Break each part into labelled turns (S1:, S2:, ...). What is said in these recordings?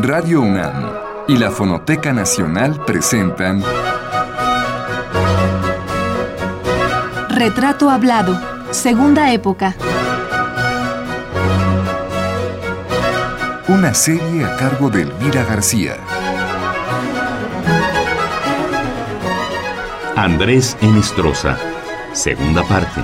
S1: Radio UNAM y la Fonoteca Nacional presentan
S2: Retrato Hablado, Segunda Época.
S1: Una serie a cargo de Elvira García.
S3: Andrés Enestrosa, segunda parte.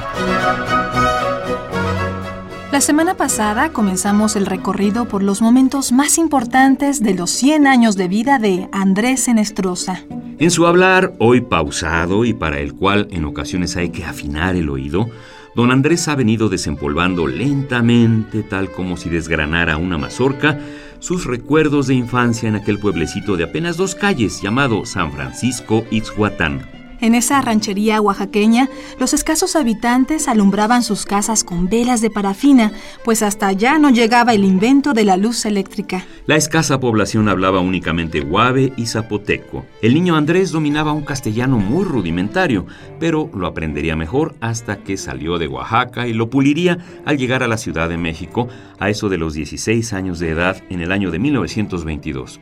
S2: Semana pasada comenzamos el recorrido por los momentos más importantes de los 100 años de vida de Andrés Enestrosa.
S3: En su hablar, hoy pausado y para el cual en ocasiones hay que afinar el oído, don Andrés ha venido desempolvando lentamente, tal como si desgranara una mazorca, sus recuerdos de infancia en aquel pueblecito de apenas dos calles llamado San Francisco Ixhuatán.
S2: En esa ranchería oaxaqueña, los escasos habitantes alumbraban sus casas con velas de parafina, pues hasta allá no llegaba el invento de la luz eléctrica.
S3: La escasa población hablaba únicamente guave y zapoteco. El niño Andrés dominaba un castellano muy rudimentario, pero lo aprendería mejor hasta que salió de Oaxaca y lo puliría al llegar a la Ciudad de México a eso de los 16 años de edad en el año de 1922.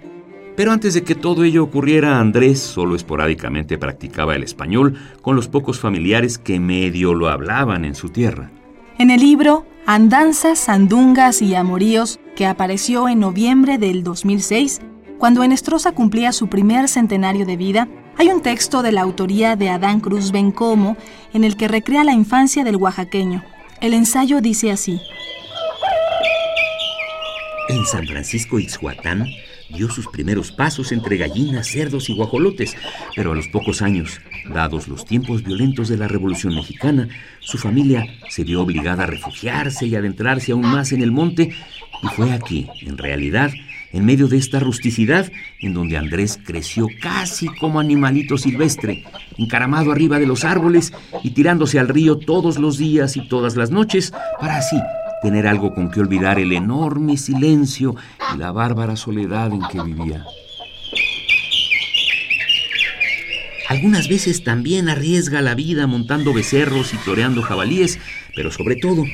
S3: Pero antes de que todo ello ocurriera, Andrés solo esporádicamente practicaba el español con los pocos familiares que medio lo hablaban en su tierra.
S2: En el libro Andanzas, Sandungas y Amoríos, que apareció en noviembre del 2006, cuando Enestrosa cumplía su primer centenario de vida, hay un texto de la autoría de Adán Cruz Bencomo en el que recrea la infancia del oaxaqueño. El ensayo dice así.
S3: En San Francisco Ixhuatán dio sus primeros pasos entre gallinas, cerdos y guajolotes, pero a los pocos años, dados los tiempos violentos de la Revolución Mexicana, su familia se vio obligada a refugiarse y adentrarse aún más en el monte, y fue aquí, en realidad, en medio de esta rusticidad, en donde Andrés creció casi como animalito silvestre, encaramado arriba de los árboles y tirándose al río todos los días y todas las noches, para así tener algo con que olvidar el enorme silencio y la bárbara soledad en que vivía. Algunas veces también arriesga la vida montando becerros y toreando jabalíes, pero sobre todo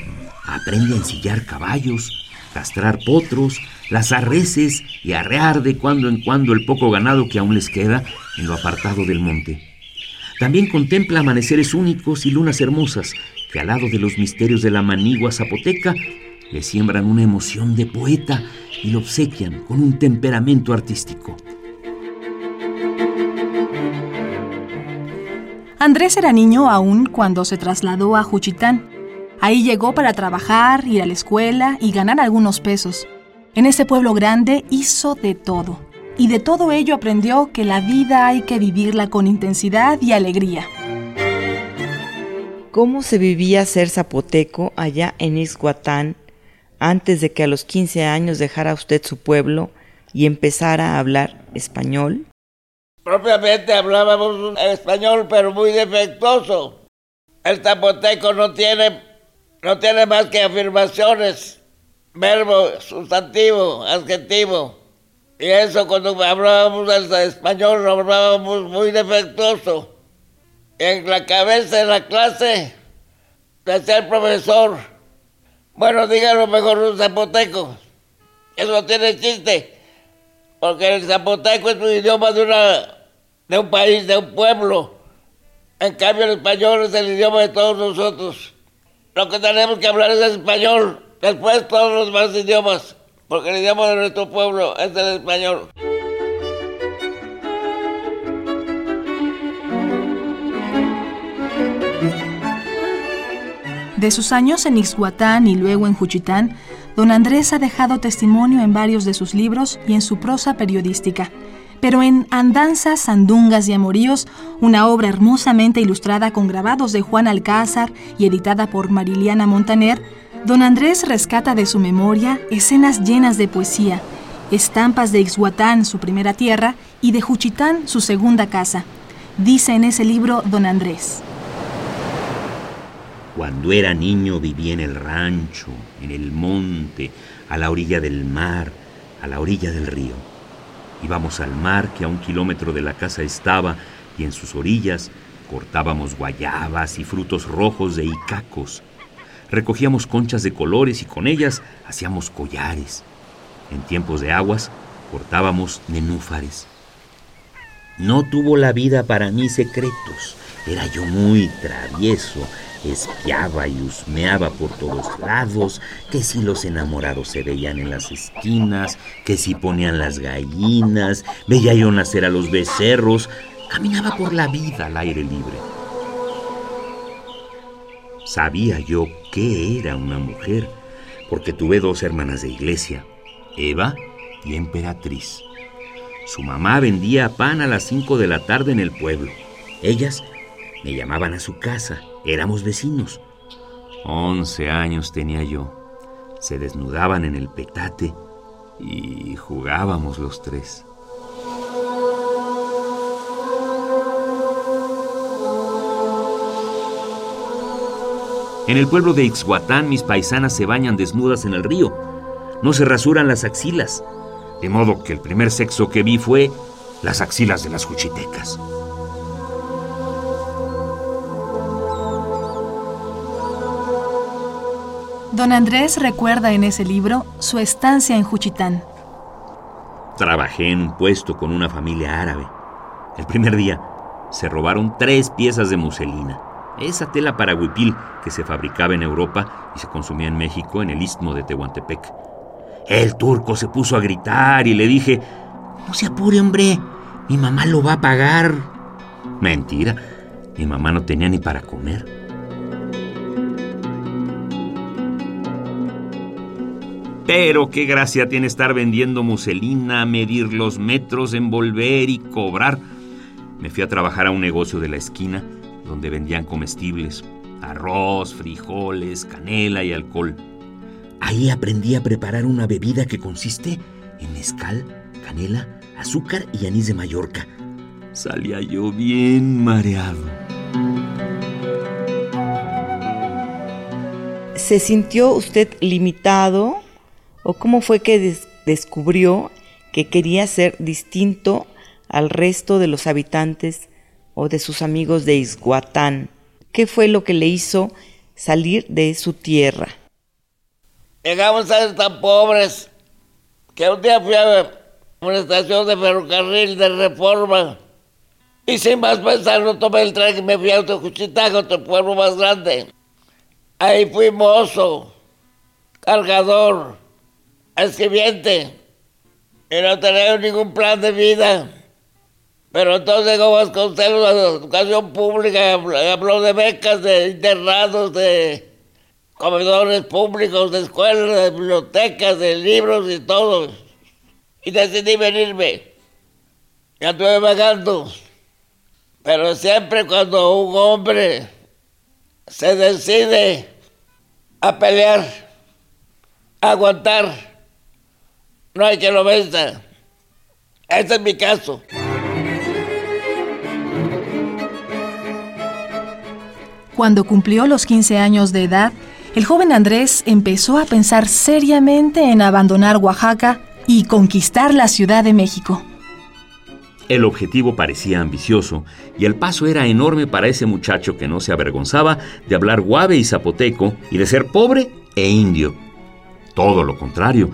S3: aprende a ensillar caballos, castrar potros, lazar reses y arrear de cuando en cuando el poco ganado que aún les queda en lo apartado del monte. También contempla amaneceres únicos y lunas hermosas que al lado de los misterios de la manigua zapoteca le siembran una emoción de poeta y lo obsequian con un temperamento artístico.
S2: Andrés era niño aún cuando se trasladó a Juchitán. Ahí llegó para trabajar, ir a la escuela y ganar algunos pesos. En ese pueblo grande hizo de todo. Y de todo ello aprendió que la vida hay que vivirla con intensidad y alegría.
S4: ¿Cómo se vivía ser zapoteco allá en Ixhuatán antes de que a los 15 años dejara usted su pueblo y empezara a hablar español?
S5: Propiamente hablábamos español, pero muy defectuoso. El zapoteco no tiene, no tiene más que afirmaciones, verbo, sustantivo, adjetivo. Y eso cuando hablábamos el español lo hablábamos muy defectuoso. En la cabeza de la clase decía el profesor, bueno, dígalo mejor un zapoteco. Eso tiene chiste, porque el zapoteco es un idioma de, una, de un país, de un pueblo. En cambio el español es el idioma de todos nosotros. Lo que tenemos que hablar es español, después todos los demás idiomas porque el idioma de nuestro pueblo es el español.
S2: De sus años en Ixhuatán y luego en Juchitán, don Andrés ha dejado testimonio en varios de sus libros y en su prosa periodística. Pero en Andanzas, Sandungas y Amoríos, una obra hermosamente ilustrada con grabados de Juan Alcázar y editada por Mariliana Montaner, Don Andrés rescata de su memoria escenas llenas de poesía, estampas de Ixhuatán, su primera tierra, y de Juchitán, su segunda casa. Dice en ese libro Don Andrés.
S3: Cuando era niño vivía en el rancho, en el monte, a la orilla del mar, a la orilla del río. Íbamos al mar que a un kilómetro de la casa estaba y en sus orillas cortábamos guayabas y frutos rojos de icacos recogíamos conchas de colores y con ellas hacíamos collares. En tiempos de aguas, Cortábamos nenúfares. No tuvo la vida para mí secretos. Era yo muy travieso. Espiaba y husmeaba por todos lados, que si los enamorados se veían en las esquinas, que si ponían las gallinas, veía yo nacer a los becerros, caminaba por la vida al aire libre. Sabía yo qué era una mujer, porque tuve dos hermanas de iglesia, Eva y Emperatriz. Su mamá vendía pan a las cinco de la tarde en el pueblo. Ellas me llamaban a su casa, éramos vecinos. Once años tenía yo. Se desnudaban en el petate y jugábamos los tres. En el pueblo de Ixhuatán mis paisanas se bañan desnudas en el río. No se rasuran las axilas. De modo que el primer sexo que vi fue las axilas de las juchitecas.
S2: Don Andrés recuerda en ese libro su estancia en Juchitán.
S3: Trabajé en un puesto con una familia árabe. El primer día se robaron tres piezas de muselina esa tela para huipil que se fabricaba en Europa y se consumía en México en el istmo de Tehuantepec. El turco se puso a gritar y le dije, no se apure, hombre, mi mamá lo va a pagar. Mentira, mi mamá no tenía ni para comer. Pero qué gracia tiene estar vendiendo muselina, medir los metros, envolver y cobrar. Me fui a trabajar a un negocio de la esquina donde vendían comestibles, arroz, frijoles, canela y alcohol. Ahí aprendí a preparar una bebida que consiste en mezcal, canela, azúcar y anís de Mallorca. Salía yo bien mareado.
S4: ¿Se sintió usted limitado o cómo fue que descubrió que quería ser distinto al resto de los habitantes o de sus amigos de Isguatán? ¿Qué fue lo que le hizo salir de su tierra?
S5: Llegamos a ser tan pobres que un día fui a una estación de ferrocarril de reforma y sin más pensar no tomé el tren y me fui a Otocuchitán, otro pueblo más grande. Ahí fui mozo, cargador, escribiente y no tenía ningún plan de vida. Pero entonces como Vasconcelos, la educación pública, habló de becas, de internados, de comedores públicos, de escuelas, de bibliotecas, de libros y todo. Y decidí venirme. Ya estuve vagando. Pero siempre cuando un hombre se decide a pelear, a aguantar, no hay que lo venza. Este es mi caso.
S2: Cuando cumplió los 15 años de edad, el joven Andrés empezó a pensar seriamente en abandonar Oaxaca y conquistar la Ciudad de México.
S3: El objetivo parecía ambicioso y el paso era enorme para ese muchacho que no se avergonzaba de hablar guave y zapoteco y de ser pobre e indio. Todo lo contrario,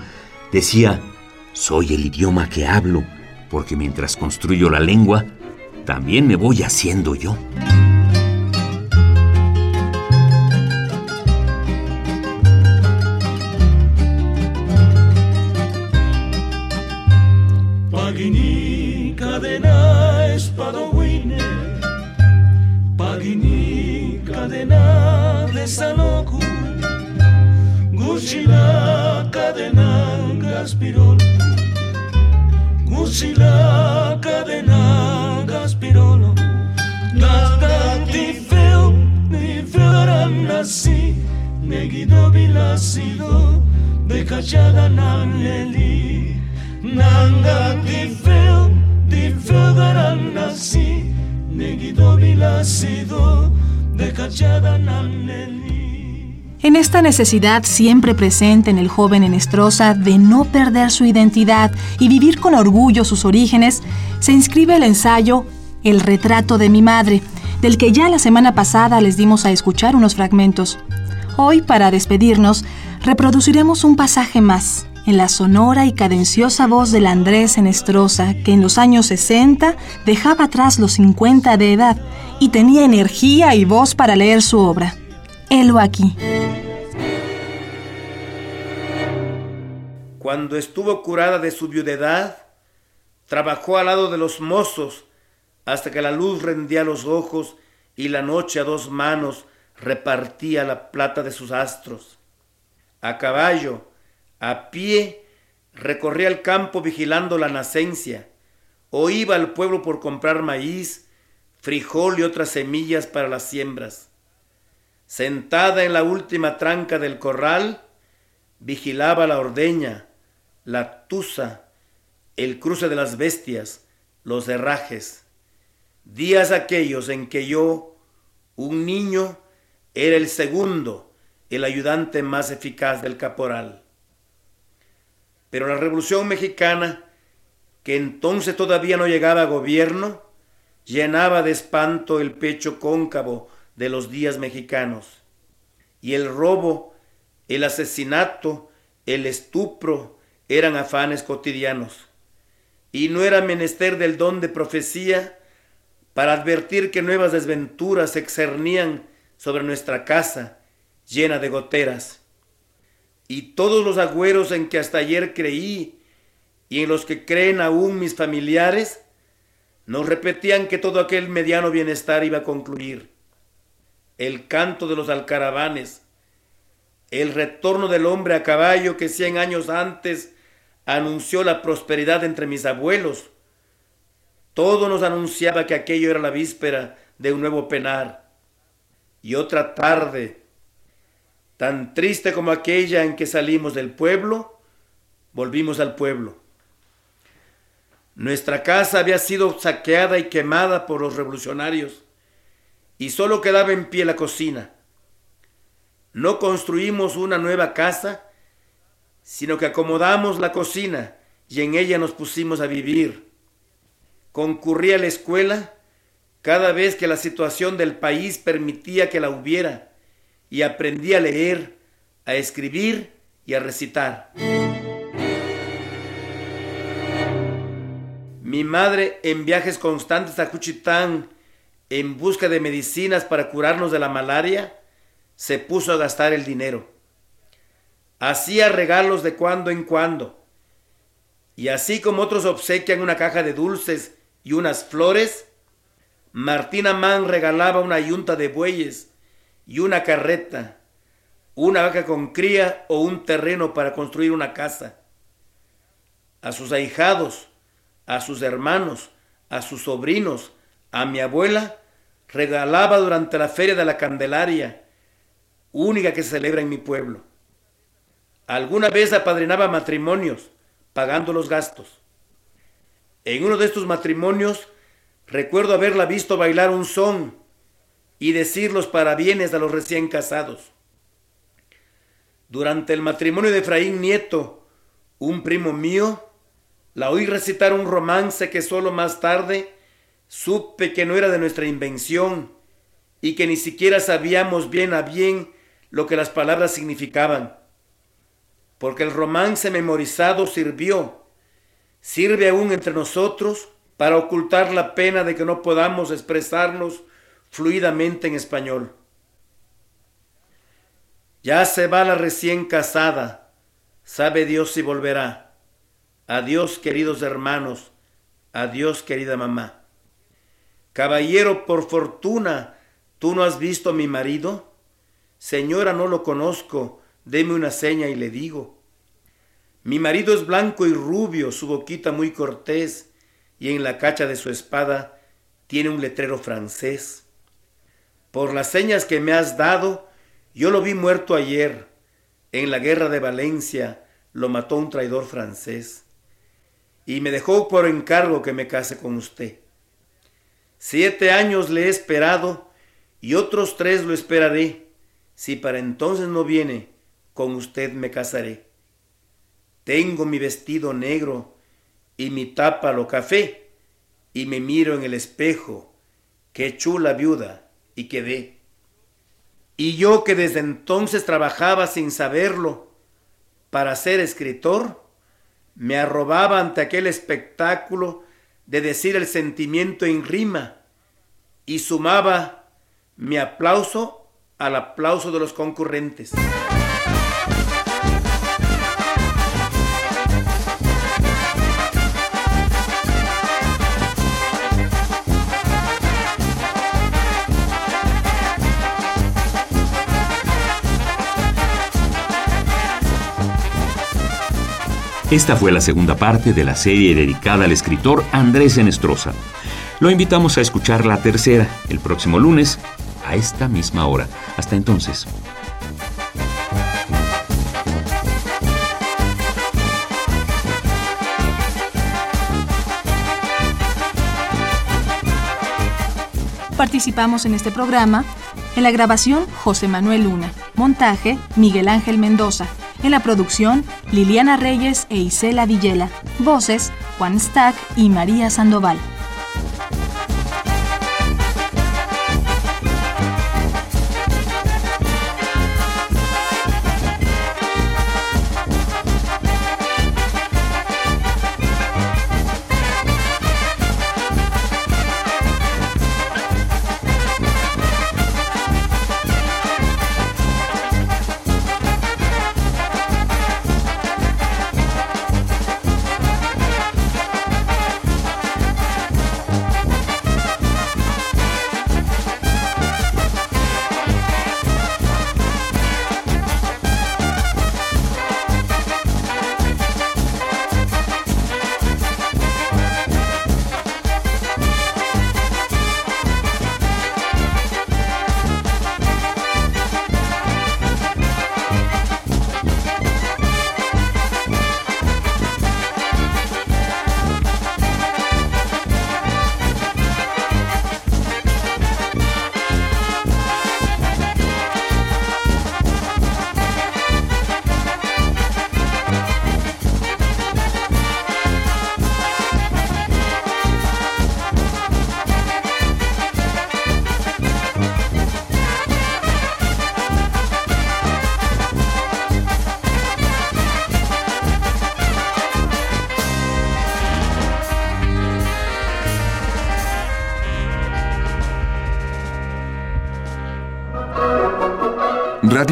S3: decía, soy el idioma que hablo, porque mientras construyo la lengua, también me voy haciendo yo.
S6: saloku Gusila cadena gaspirol Gusila cadena gaspirolo Gata ti feo ni fioran nasi Negido bilasido de cachada naneli Nanga ti feo ti fioran nasi Negido bilasido
S2: en esta necesidad siempre presente en el joven Enestrosa de no perder su identidad y vivir con orgullo sus orígenes, se inscribe el ensayo El retrato de mi madre, del que ya la semana pasada les dimos a escuchar unos fragmentos. Hoy, para despedirnos, reproduciremos un pasaje más, en la sonora y cadenciosa voz del Andrés Enestrosa, que en los años 60 dejaba atrás los 50 de edad y tenía energía y voz para leer su obra. Helo aquí.
S7: Cuando estuvo curada de su viudedad, trabajó al lado de los mozos hasta que la luz rendía los ojos y la noche a dos manos repartía la plata de sus astros. A caballo, a pie, recorría el campo vigilando la nacencia, o iba al pueblo por comprar maíz, frijol y otras semillas para las siembras. Sentada en la última tranca del corral, vigilaba la ordeña, la tusa, el cruce de las bestias, los herrajes. Días aquellos en que yo, un niño, era el segundo, el ayudante más eficaz del caporal. Pero la Revolución Mexicana, que entonces todavía no llegaba a gobierno, llenaba de espanto el pecho cóncavo de los días mexicanos. Y el robo, el asesinato, el estupro eran afanes cotidianos. Y no era menester del don de profecía para advertir que nuevas desventuras se excernían sobre nuestra casa llena de goteras. Y todos los agüeros en que hasta ayer creí y en los que creen aún mis familiares, nos repetían que todo aquel mediano bienestar iba a concluir. El canto de los alcaravanes, el retorno del hombre a caballo que cien años antes anunció la prosperidad entre mis abuelos. Todo nos anunciaba que aquello era la víspera de un nuevo penar. Y otra tarde, tan triste como aquella en que salimos del pueblo, volvimos al pueblo. Nuestra casa había sido saqueada y quemada por los revolucionarios y solo quedaba en pie la cocina. No construimos una nueva casa, sino que acomodamos la cocina y en ella nos pusimos a vivir. Concurrí a la escuela cada vez que la situación del país permitía que la hubiera y aprendí a leer, a escribir y a recitar. Mi madre en viajes constantes a Juchitán en busca de medicinas para curarnos de la malaria, se puso a gastar el dinero. Hacía regalos de cuando en cuando. Y así como otros obsequian una caja de dulces y unas flores, Martina Mann regalaba una yunta de bueyes y una carreta, una vaca con cría o un terreno para construir una casa. A sus ahijados, a sus hermanos, a sus sobrinos, a mi abuela, regalaba durante la feria de la Candelaria, única que se celebra en mi pueblo. Alguna vez apadrinaba matrimonios, pagando los gastos. En uno de estos matrimonios recuerdo haberla visto bailar un son y decir los parabienes a los recién casados. Durante el matrimonio de Efraín Nieto, un primo mío, la oí recitar un romance que solo más tarde supe que no era de nuestra invención y que ni siquiera sabíamos bien a bien lo que las palabras significaban. Porque el romance memorizado sirvió, sirve aún entre nosotros para ocultar la pena de que no podamos expresarnos fluidamente en español. Ya se va la recién casada, sabe Dios si volverá. Adiós queridos hermanos, adiós querida mamá. Caballero, por fortuna, ¿tú no has visto a mi marido? Señora, no lo conozco, deme una seña y le digo. Mi marido es blanco y rubio, su boquita muy cortés, y en la cacha de su espada tiene un letrero francés. Por las señas que me has dado, yo lo vi muerto ayer. En la guerra de Valencia lo mató un traidor francés. Y me dejó por encargo que me case con usted. Siete años le he esperado y otros tres lo esperaré. Si para entonces no viene, con usted me casaré. Tengo mi vestido negro y mi tapa lo café y me miro en el espejo. Qué chula viuda y quedé. Y yo que desde entonces trabajaba sin saberlo, para ser escritor, me arrobaba ante aquel espectáculo de decir el sentimiento en rima y sumaba mi aplauso al aplauso de los concurrentes.
S3: Esta fue la segunda parte de la serie dedicada al escritor Andrés Enestrosa. Lo invitamos a escuchar la tercera el próximo lunes a esta misma hora. Hasta entonces.
S2: Participamos en este programa en la grabación José Manuel Luna, montaje Miguel Ángel Mendoza, en la producción Liliana Reyes e Isela Villela, voces Juan Stack y María Sandoval.